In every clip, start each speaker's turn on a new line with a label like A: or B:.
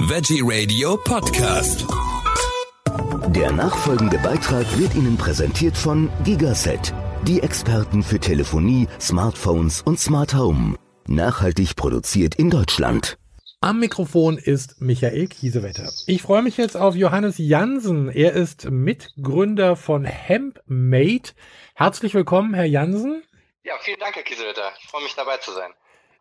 A: Veggie Radio Podcast.
B: Der nachfolgende Beitrag wird Ihnen präsentiert von Gigaset, die Experten für Telefonie, Smartphones und Smart Home. Nachhaltig produziert in Deutschland.
C: Am Mikrofon ist Michael Kiesewetter. Ich freue mich jetzt auf Johannes Jansen. Er ist Mitgründer von HempMate. Herzlich willkommen, Herr Jansen.
D: Ja, vielen Dank, Herr Kiesewetter. Ich freue mich dabei zu sein.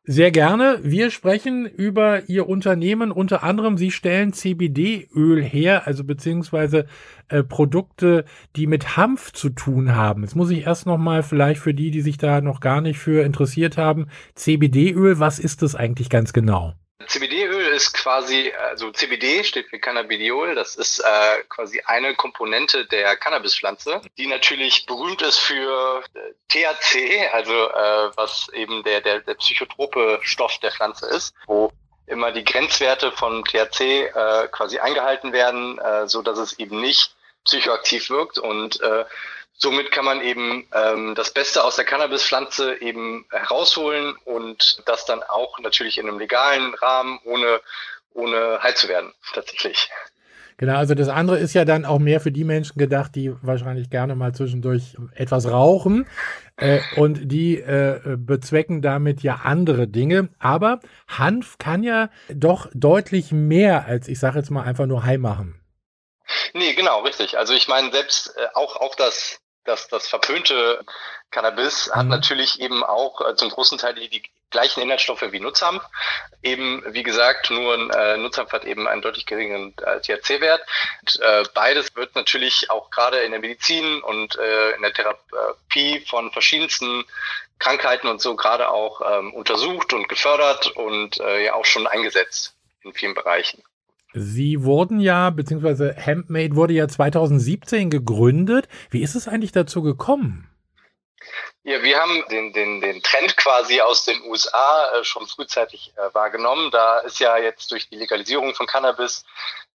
C: Sehr gerne. Wir sprechen über Ihr Unternehmen. Unter anderem, Sie stellen CBD-Öl her, also beziehungsweise äh, Produkte, die mit Hanf zu tun haben. Jetzt muss ich erst noch mal vielleicht für die, die sich da noch gar nicht für interessiert haben, CBD-Öl, was ist das eigentlich ganz genau?
D: CBD-Öl ist quasi, also CBD steht für Cannabidiol, das ist äh, quasi eine Komponente der Cannabispflanze, die natürlich berühmt ist für äh, THC, also äh, was eben der, der, der psychotrope Stoff der Pflanze ist, wo immer die Grenzwerte von THC äh, quasi eingehalten werden, äh, so dass es eben nicht psychoaktiv wirkt. Und äh, Somit kann man eben ähm, das Beste aus der Cannabispflanze eben herausholen und das dann auch natürlich in einem legalen Rahmen, ohne, ohne Halt zu werden, tatsächlich.
C: Genau, also das andere ist ja dann auch mehr für die Menschen gedacht, die wahrscheinlich gerne mal zwischendurch etwas rauchen äh, und die äh, bezwecken damit ja andere Dinge. Aber Hanf kann ja doch deutlich mehr als, ich sage jetzt mal, einfach nur High machen.
D: Nee, genau, richtig. Also ich meine, selbst äh, auch, auch das dass das verpönte Cannabis hat mhm. natürlich eben auch äh, zum großen Teil die, die gleichen Inhaltsstoffe wie Nutzhanf. Eben, wie gesagt, nur äh, Nutzhanf hat eben einen deutlich geringeren äh, THC-Wert. Äh, beides wird natürlich auch gerade in der Medizin und äh, in der Therapie von verschiedensten Krankheiten und so gerade auch ähm, untersucht und gefördert und äh, ja auch schon eingesetzt in vielen Bereichen.
C: Sie wurden ja, beziehungsweise Handmade wurde ja 2017 gegründet. Wie ist es eigentlich dazu gekommen?
D: Ja, wir haben den, den, den Trend quasi aus den USA äh, schon frühzeitig äh, wahrgenommen. Da ist ja jetzt durch die Legalisierung von Cannabis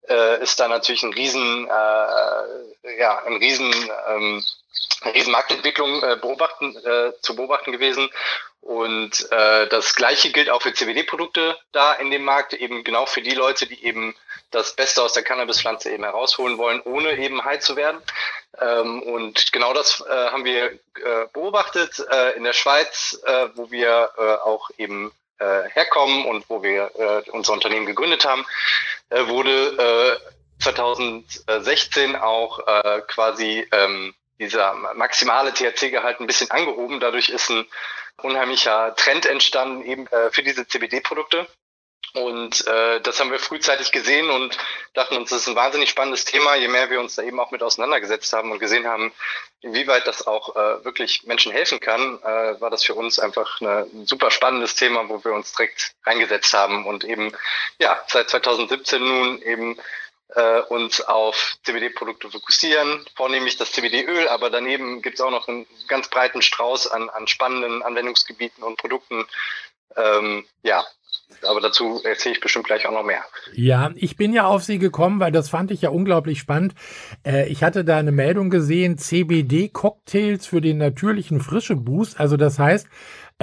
D: äh, ist da natürlich ein riesen, ja, ein riesen, ähm, eine riesen Marktentwicklung äh, beobachten, äh, zu beobachten gewesen. Und äh, das gleiche gilt auch für CBD-Produkte da in dem Markt, eben genau für die Leute, die eben das Beste aus der Cannabispflanze eben herausholen wollen, ohne eben high zu werden. Ähm, und genau das äh, haben wir äh, beobachtet äh, in der Schweiz, äh, wo wir äh, auch eben äh, herkommen und wo wir äh, unser Unternehmen gegründet haben, äh, wurde äh, 2016 auch äh, quasi ähm, dieser maximale THC-Gehalt ein bisschen angehoben. Dadurch ist ein unheimlicher Trend entstanden eben äh, für diese CBD-Produkte. Und äh, das haben wir frühzeitig gesehen und dachten uns, das ist ein wahnsinnig spannendes Thema, je mehr wir uns da eben auch mit auseinandergesetzt haben und gesehen haben, inwieweit das auch äh, wirklich Menschen helfen kann, äh, war das für uns einfach eine, ein super spannendes Thema, wo wir uns direkt reingesetzt haben und eben ja seit 2017 nun eben äh, uns auf CBD-Produkte fokussieren, vornehmlich das CBD-Öl, aber daneben gibt es auch noch einen ganz breiten Strauß an, an spannenden Anwendungsgebieten und Produkten. Ähm, ja, aber dazu erzähle ich bestimmt gleich auch noch mehr.
C: Ja, ich bin ja auf Sie gekommen, weil das fand ich ja unglaublich spannend. Äh, ich hatte da eine Meldung gesehen, CBD-Cocktails für den natürlichen frische Boost. Also das heißt,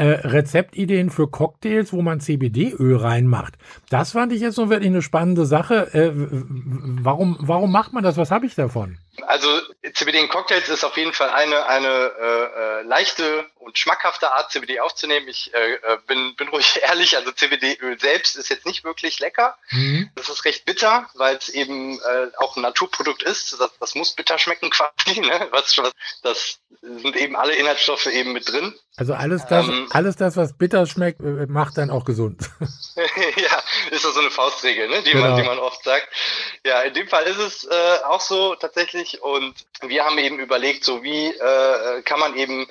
C: äh, Rezeptideen für Cocktails, wo man CBD-Öl reinmacht. Das fand ich jetzt so wirklich eine spannende Sache. Äh, warum, warum macht man das? Was habe ich davon?
D: Also CBD in Cocktails ist auf jeden Fall eine, eine äh, äh, leichte und schmackhafte Art, CBD aufzunehmen. Ich äh, äh, bin, bin ruhig ehrlich, also CBD-Öl selbst ist jetzt nicht wirklich lecker. Mhm. Das ist recht bitter, weil es eben äh, auch ein Naturprodukt ist. Das, das muss bitter schmecken quasi. Ne? Was, was, das sind eben alle Inhaltsstoffe eben mit drin.
C: Also alles das, ähm, alles das, was bitter schmeckt, äh, macht dann auch gesund.
D: ja, ist das so eine Faustregel, ne? die, genau. man, die man oft sagt. Ja, in dem Fall ist es äh, auch so tatsächlich. Und wir haben eben überlegt, so wie äh, kann man eben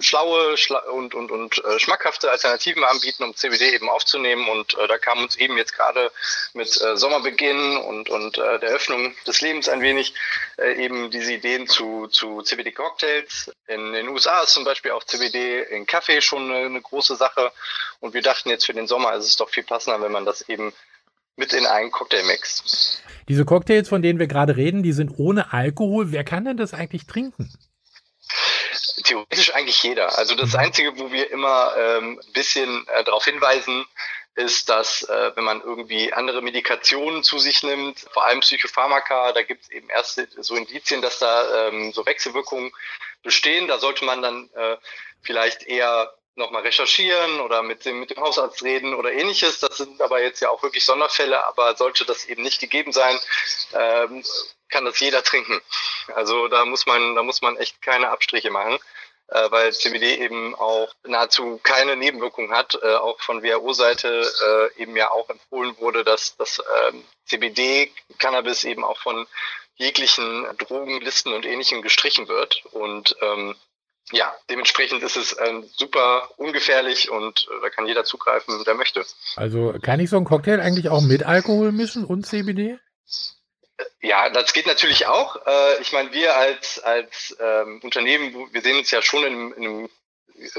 D: schlaue schla und, und, und äh, schmackhafte Alternativen anbieten, um CBD eben aufzunehmen. Und äh, da kam uns eben jetzt gerade mit äh, Sommerbeginn und, und der Öffnung des Lebens ein wenig eben diese Ideen zu, zu CBD-Cocktails. In den USA ist zum Beispiel auch CBD in Kaffee schon eine, eine große Sache. Und wir dachten jetzt für den Sommer ist es doch viel passender, wenn man das eben mit in einen Cocktail mixt.
C: Diese Cocktails, von denen wir gerade reden, die sind ohne Alkohol. Wer kann denn das eigentlich trinken?
D: Theoretisch eigentlich jeder. Also das Einzige, wo wir immer ähm, ein bisschen äh, darauf hinweisen, ist, dass äh, wenn man irgendwie andere Medikationen zu sich nimmt, vor allem Psychopharmaka, da gibt es eben erste so Indizien, dass da ähm, so Wechselwirkungen bestehen. Da sollte man dann äh, vielleicht eher nochmal recherchieren oder mit dem, mit dem Hausarzt reden oder ähnliches. Das sind aber jetzt ja auch wirklich Sonderfälle, aber sollte das eben nicht gegeben sein, ähm, kann das jeder trinken. Also da muss man, da muss man echt keine Abstriche machen äh, weil CBD eben auch nahezu keine Nebenwirkungen hat, äh, auch von WHO-Seite äh, eben ja auch empfohlen wurde, dass das ähm, CBD-Cannabis eben auch von jeglichen Drogenlisten und Ähnlichem gestrichen wird. Und ähm, ja, dementsprechend ist es äh, super ungefährlich und äh, da kann jeder zugreifen, der möchte.
C: Also kann ich so einen Cocktail eigentlich auch mit Alkohol mischen und CBD?
D: Ja, das geht natürlich auch. Äh, ich meine, wir als, als ähm, Unternehmen, wir sehen uns ja schon in, in einem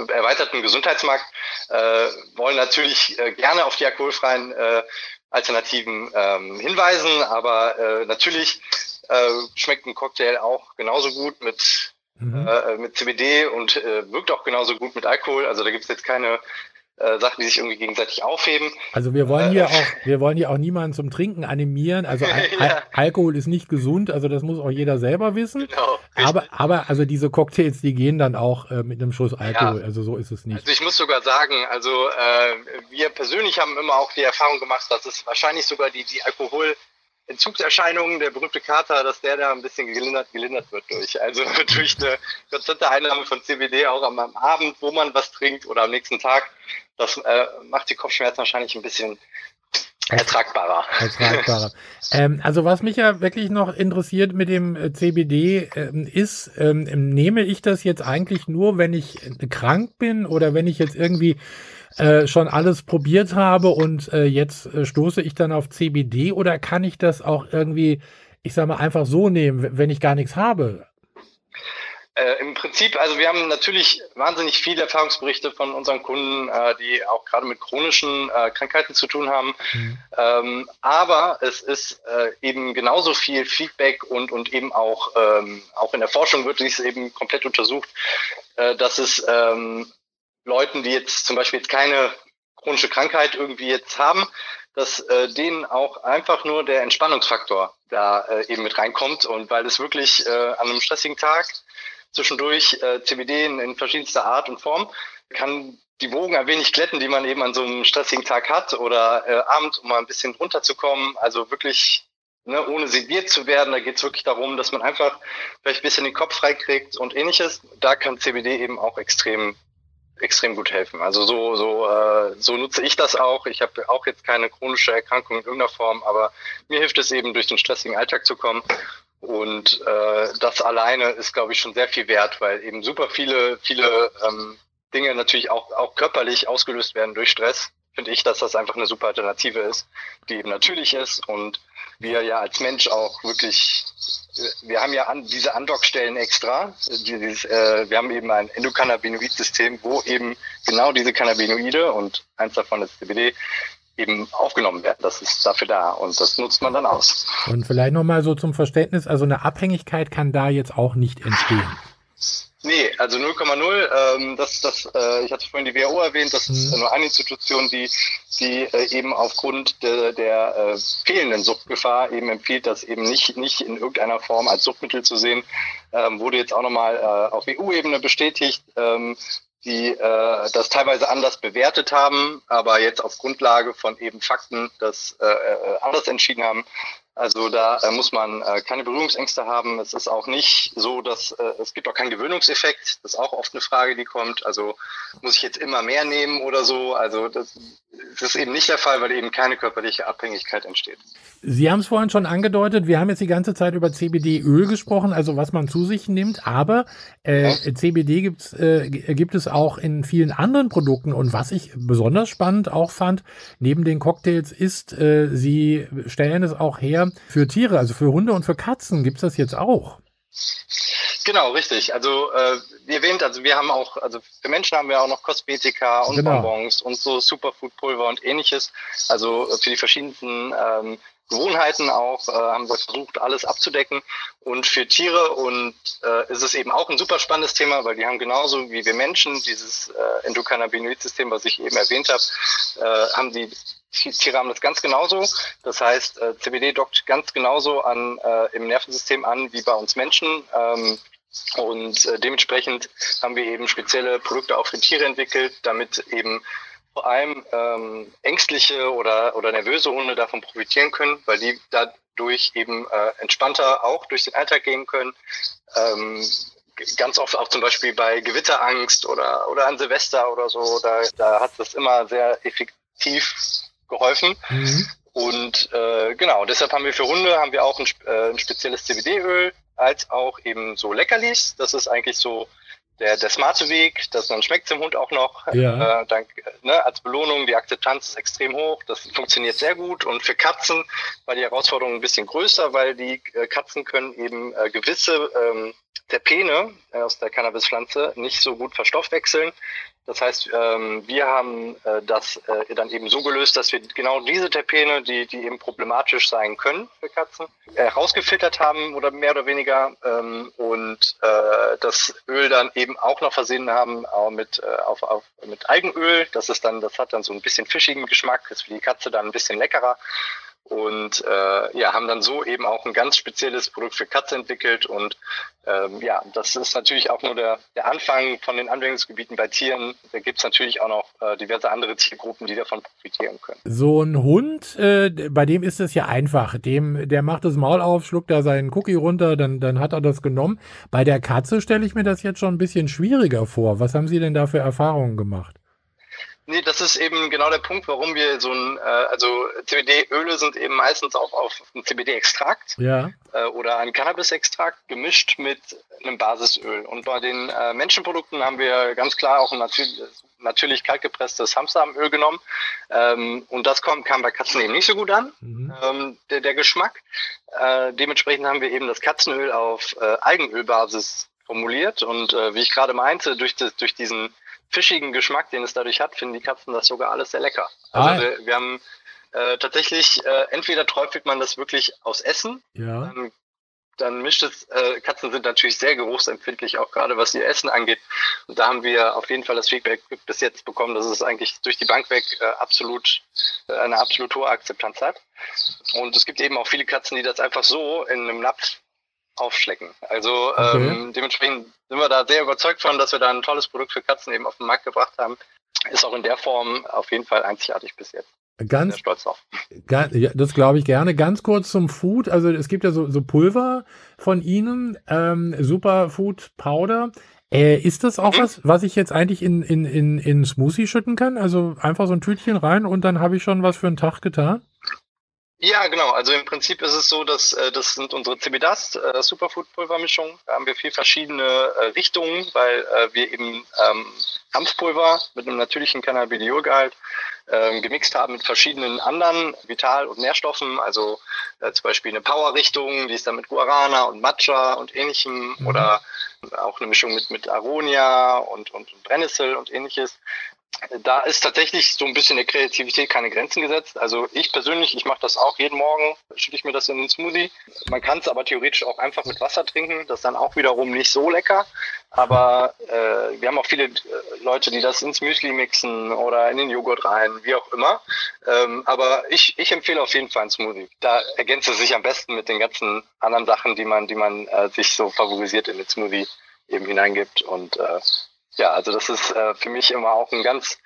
D: erweiterten Gesundheitsmarkt, äh, wollen natürlich äh, gerne auf die alkoholfreien äh, Alternativen ähm, hinweisen, aber äh, natürlich äh, schmeckt ein Cocktail auch genauso gut mit, mhm. äh, mit CBD und äh, wirkt auch genauso gut mit Alkohol. Also da gibt es jetzt keine äh, Sachen, die sich irgendwie gegenseitig aufheben.
C: Also wir wollen hier äh, auch, wir wollen hier auch niemanden zum Trinken animieren. Also Al ja. Alkohol ist nicht gesund, also das muss auch jeder selber wissen. Genau, aber, aber also diese Cocktails, die gehen dann auch äh, mit einem Schuss Alkohol. Ja. Also so ist es nicht.
D: Also ich muss sogar sagen, also äh, wir persönlich haben immer auch die Erfahrung gemacht, dass es wahrscheinlich sogar die, die Alkohol Entzugserscheinungen, der berühmte Kater, dass der da ein bisschen gelindert, gelindert wird durch. Also durch eine konstante Einnahme von CBD auch am, am Abend, wo man was trinkt oder am nächsten Tag. Das äh, macht die Kopfschmerzen wahrscheinlich ein bisschen ertragbarer.
C: Ertragbarer. ähm, also was mich ja wirklich noch interessiert mit dem äh, CBD ähm, ist, ähm, nehme ich das jetzt eigentlich nur, wenn ich krank bin oder wenn ich jetzt irgendwie äh, schon alles probiert habe und äh, jetzt äh, stoße ich dann auf CBD oder kann ich das auch irgendwie, ich sag mal, einfach so nehmen, wenn ich gar nichts habe?
D: Äh, Im Prinzip, also wir haben natürlich wahnsinnig viele Erfahrungsberichte von unseren Kunden, äh, die auch gerade mit chronischen äh, Krankheiten zu tun haben. Mhm. Ähm, aber es ist äh, eben genauso viel Feedback und, und eben auch, ähm, auch in der Forschung wird dies eben komplett untersucht, äh, dass es ähm, Leuten, die jetzt zum Beispiel jetzt keine chronische Krankheit irgendwie jetzt haben, dass äh, denen auch einfach nur der Entspannungsfaktor da äh, eben mit reinkommt und weil es wirklich äh, an einem stressigen Tag zwischendurch äh, CBD in, in verschiedenster Art und Form kann die Wogen ein wenig glätten, die man eben an so einem stressigen Tag hat oder äh, Abend, um mal ein bisschen runterzukommen. Also wirklich ne, ohne sediert zu werden. Da geht es wirklich darum, dass man einfach vielleicht ein bisschen den Kopf freikriegt und ähnliches. Da kann CBD eben auch extrem extrem gut helfen. Also so, so, äh, so nutze ich das auch. Ich habe auch jetzt keine chronische Erkrankung in irgendeiner Form, aber mir hilft es eben, durch den stressigen Alltag zu kommen. Und äh, das alleine ist, glaube ich, schon sehr viel wert, weil eben super viele, viele ähm, Dinge natürlich auch, auch körperlich ausgelöst werden durch Stress. Finde ich, dass das einfach eine super Alternative ist, die eben natürlich ist und wir ja als Mensch auch wirklich wir haben ja an, diese Andockstellen extra. Dieses, äh, wir haben eben ein Endokannabinoid-System, wo eben genau diese Cannabinoide und eins davon ist CBD eben aufgenommen werden. Das ist dafür da und das nutzt man dann aus.
C: Und vielleicht nochmal so zum Verständnis, also eine Abhängigkeit kann da jetzt auch nicht entstehen.
D: Nee, also 0,0. Ähm, das, das, äh, ich hatte vorhin die WHO erwähnt, das ist mhm. nur eine Institution, die, die äh, eben aufgrund der, der äh, fehlenden Suchtgefahr eben empfiehlt, das eben nicht, nicht in irgendeiner Form als Suchtmittel zu sehen. Ähm, wurde jetzt auch nochmal äh, auf EU-Ebene bestätigt, ähm, die äh, das teilweise anders bewertet haben, aber jetzt auf Grundlage von eben Fakten das äh, äh anders entschieden haben. Also da äh, muss man äh, keine Berührungsängste haben. Es ist auch nicht so, dass äh, es gibt auch keinen Gewöhnungseffekt. Das ist auch oft eine Frage, die kommt. Also muss ich jetzt immer mehr nehmen oder so? Also das, das ist eben nicht der Fall, weil eben keine körperliche Abhängigkeit entsteht.
C: Sie haben es vorhin schon angedeutet, wir haben jetzt die ganze Zeit über CBD-Öl gesprochen, also was man zu sich nimmt, aber äh, ja. CBD gibt's, äh, gibt es auch in vielen anderen Produkten und was ich besonders spannend auch fand, neben den Cocktails ist, äh, Sie stellen es auch her für Tiere, also für Hunde und für Katzen gibt es das jetzt auch.
D: Genau, richtig. Also äh, wie erwähnt, also wir haben auch, also für Menschen haben wir auch noch Kosmetika und genau. Bonbons und so Superfood-Pulver und ähnliches. Also äh, für die verschiedensten ähm, Gewohnheiten auch, äh, haben wir versucht, alles abzudecken. Und für Tiere und äh, ist es eben auch ein super spannendes Thema, weil die haben genauso wie wir Menschen dieses äh, Endokannabinoid-System, was ich eben erwähnt habe, äh, haben die Tiere haben das ganz genauso. Das heißt, äh, CBD dockt ganz genauso an äh, im Nervensystem an wie bei uns Menschen. Ähm, und äh, dementsprechend haben wir eben spezielle Produkte auch für Tiere entwickelt, damit eben vor allem ähm, ängstliche oder, oder nervöse Hunde davon profitieren können, weil die dadurch eben äh, entspannter auch durch den Alltag gehen können. Ähm, ganz oft auch zum Beispiel bei Gewitterangst oder, oder an Silvester oder so, da, da hat das immer sehr effektiv geholfen. Mhm. Und äh, genau, deshalb haben wir für Hunde haben wir auch ein, äh, ein spezielles CBD-Öl, als auch eben so Leckerlis. Das ist eigentlich so der, der smarte Weg, das dann schmeckt dem Hund auch noch. Ja. Äh, dank, ne, als Belohnung, die Akzeptanz ist extrem hoch, das funktioniert sehr gut. Und für Katzen war die Herausforderung ein bisschen größer, weil die äh, Katzen können eben äh, gewisse ähm, Terpene äh, aus der Cannabispflanze nicht so gut verstoffwechseln. Das heißt, ähm, wir haben äh, das äh, dann eben so gelöst, dass wir genau diese Terpene, die, die eben problematisch sein können für Katzen, herausgefiltert haben oder mehr oder weniger ähm, und das Öl dann eben auch noch versehen haben mit, auf, auf, mit Algenöl. Das ist dann, das hat dann so ein bisschen fischigen Geschmack, ist für die Katze dann ein bisschen leckerer und äh, ja, haben dann so eben auch ein ganz spezielles Produkt für Katze entwickelt und ähm, ja, das ist natürlich auch nur der, der Anfang von den Anwendungsgebieten bei Tieren. Da gibt es natürlich auch noch äh, diverse andere Tiergruppen, die davon profitieren können.
C: So ein Hund, äh, bei dem ist es ja einfach. Dem, der macht das Maul auf, schluckt da seinen Cookie runter, dann, dann hat er das genommen. Bei der Katze stelle ich mir das jetzt schon ein bisschen schwieriger vor. Was haben Sie denn da für Erfahrungen gemacht?
D: Nee, das ist eben genau der Punkt, warum wir so ein, äh, also CBD-Öle sind eben meistens auch auf ein CBD-Extrakt ja. äh, oder ein Cannabis-Extrakt gemischt mit einem Basisöl. Und bei den äh, Menschenprodukten haben wir ganz klar auch ein natürlich, natürlich kaltgepresstes Hamsteröl genommen. Ähm, und das kommt, kam bei Katzen eben nicht so gut an, mhm. ähm, der, der Geschmack. Äh, dementsprechend haben wir eben das Katzenöl auf äh, Algenölbasis formuliert. Und äh, wie ich gerade meinte, durch, das, durch diesen fischigen Geschmack, den es dadurch hat, finden die Katzen das sogar alles sehr lecker. Also ah. wir, wir, haben äh, tatsächlich, äh, entweder träufelt man das wirklich aus Essen, ja. dann, dann mischt es, äh, Katzen sind natürlich sehr geruchsempfindlich, auch gerade was ihr Essen angeht. Und da haben wir auf jeden Fall das Feedback bis jetzt bekommen, dass es eigentlich durch die Bank weg äh, absolut äh, eine absolut hohe Akzeptanz hat. Und es gibt eben auch viele Katzen, die das einfach so in einem Napf aufschlecken. Also okay. ähm, dementsprechend sind wir da sehr überzeugt von, dass wir da ein tolles Produkt für Katzen eben auf den Markt gebracht haben. Ist auch in der Form auf jeden Fall einzigartig bis jetzt.
C: Ganz, stolz drauf. Ganz, ja, das glaube ich gerne. Ganz kurz zum Food. Also es gibt ja so, so Pulver von Ihnen, ähm, Superfood Powder. Äh, ist das auch mhm. was, was ich jetzt eigentlich in, in, in, in Smoothie schütten kann? Also einfach so ein Tütchen rein und dann habe ich schon was für einen Tag getan?
D: Ja, genau. Also im Prinzip ist es so, dass äh, das sind unsere CBDAS äh, Superfood Pulvermischungen. Da haben wir vier verschiedene äh, Richtungen, weil äh, wir eben ähm, Hanfpulver mit einem natürlichen Cannabidiolgehalt ähm, gemixt haben mit verschiedenen anderen Vital- und Nährstoffen, also äh, zum Beispiel eine Power-Richtung, die ist dann mit Guarana und Matcha und ähnlichem mhm. oder auch eine Mischung mit, mit Aronia und, und Brennnessel und ähnliches da ist tatsächlich so ein bisschen der Kreativität keine Grenzen gesetzt. Also ich persönlich, ich mache das auch jeden Morgen, schütte ich mir das in den Smoothie. Man kann es aber theoretisch auch einfach mit Wasser trinken. Das ist dann auch wiederum nicht so lecker. Aber äh, wir haben auch viele äh, Leute, die das ins Müsli mixen oder in den Joghurt rein, wie auch immer. Ähm, aber ich, ich empfehle auf jeden Fall einen Smoothie. Da ergänzt es sich am besten mit den ganzen anderen Sachen, die man, die man äh, sich so favorisiert in den Smoothie eben hineingibt. Und äh, ja, also das ist äh, für mich immer auch ein ganz,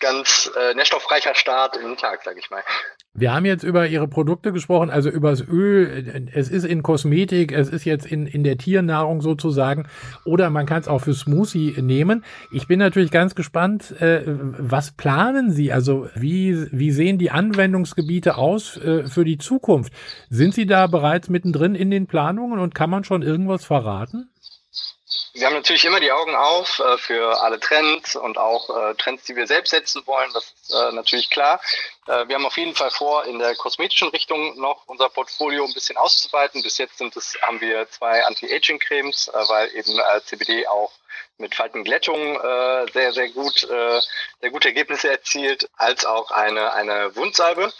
D: ganz äh, nährstoffreicher Start in den Tag, sag ich mal.
C: Wir haben jetzt über Ihre Produkte gesprochen, also über das Öl. Es ist in Kosmetik, es ist jetzt in, in der Tiernahrung sozusagen. Oder man kann es auch für Smoothie nehmen. Ich bin natürlich ganz gespannt, äh, was planen Sie? Also wie, wie sehen die Anwendungsgebiete aus äh, für die Zukunft? Sind Sie da bereits mittendrin in den Planungen und kann man schon irgendwas verraten?
D: Wir haben natürlich immer die Augen auf äh, für alle Trends und auch äh, Trends, die wir selbst setzen wollen. Das ist äh, natürlich klar. Äh, wir haben auf jeden Fall vor, in der kosmetischen Richtung noch unser Portfolio ein bisschen auszuweiten. Bis jetzt sind es, haben wir zwei Anti-Aging-Cremes, äh, weil eben äh, CBD auch mit Faltenglättung äh, sehr, sehr gut, äh, sehr gute Ergebnisse erzielt, als auch eine, eine Wundsalbe.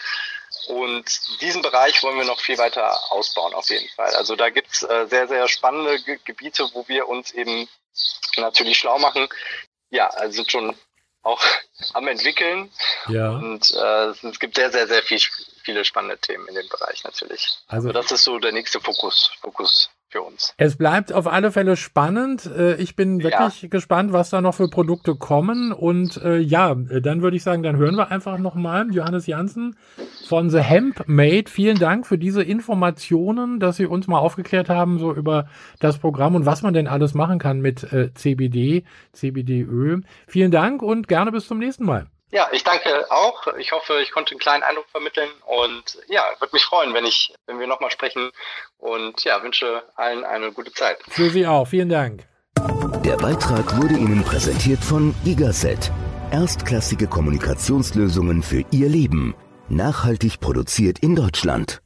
D: Und diesen Bereich wollen wir noch viel weiter ausbauen, auf jeden Fall. Also da gibt's äh, sehr, sehr spannende Ge Gebiete, wo wir uns eben natürlich schlau machen. Ja, also sind schon auch am entwickeln. Ja. Und äh, es gibt sehr, sehr, sehr viel, viele spannende Themen in dem Bereich natürlich. Also, also das ist so der nächste Fokus, Fokus für uns.
C: Es bleibt auf alle Fälle spannend. Äh, ich bin wirklich ja. gespannt, was da noch für Produkte kommen. Und äh, ja, dann würde ich sagen, dann hören wir einfach nochmal Johannes Janssen von The Hemp Made. Vielen Dank für diese Informationen, dass Sie uns mal aufgeklärt haben, so über das Programm und was man denn alles machen kann mit äh, CBD, CBD-Öl. Vielen Dank und gerne bis zum nächsten Mal.
D: Ja, ich danke auch. Ich hoffe, ich konnte einen kleinen Eindruck vermitteln und ja, würde mich freuen, wenn ich, wenn wir nochmal sprechen und ja, wünsche allen eine gute Zeit.
C: Für Sie auch. Vielen Dank.
B: Der Beitrag wurde Ihnen präsentiert von Gigaset. Erstklassige Kommunikationslösungen für Ihr Leben. Nachhaltig produziert in Deutschland.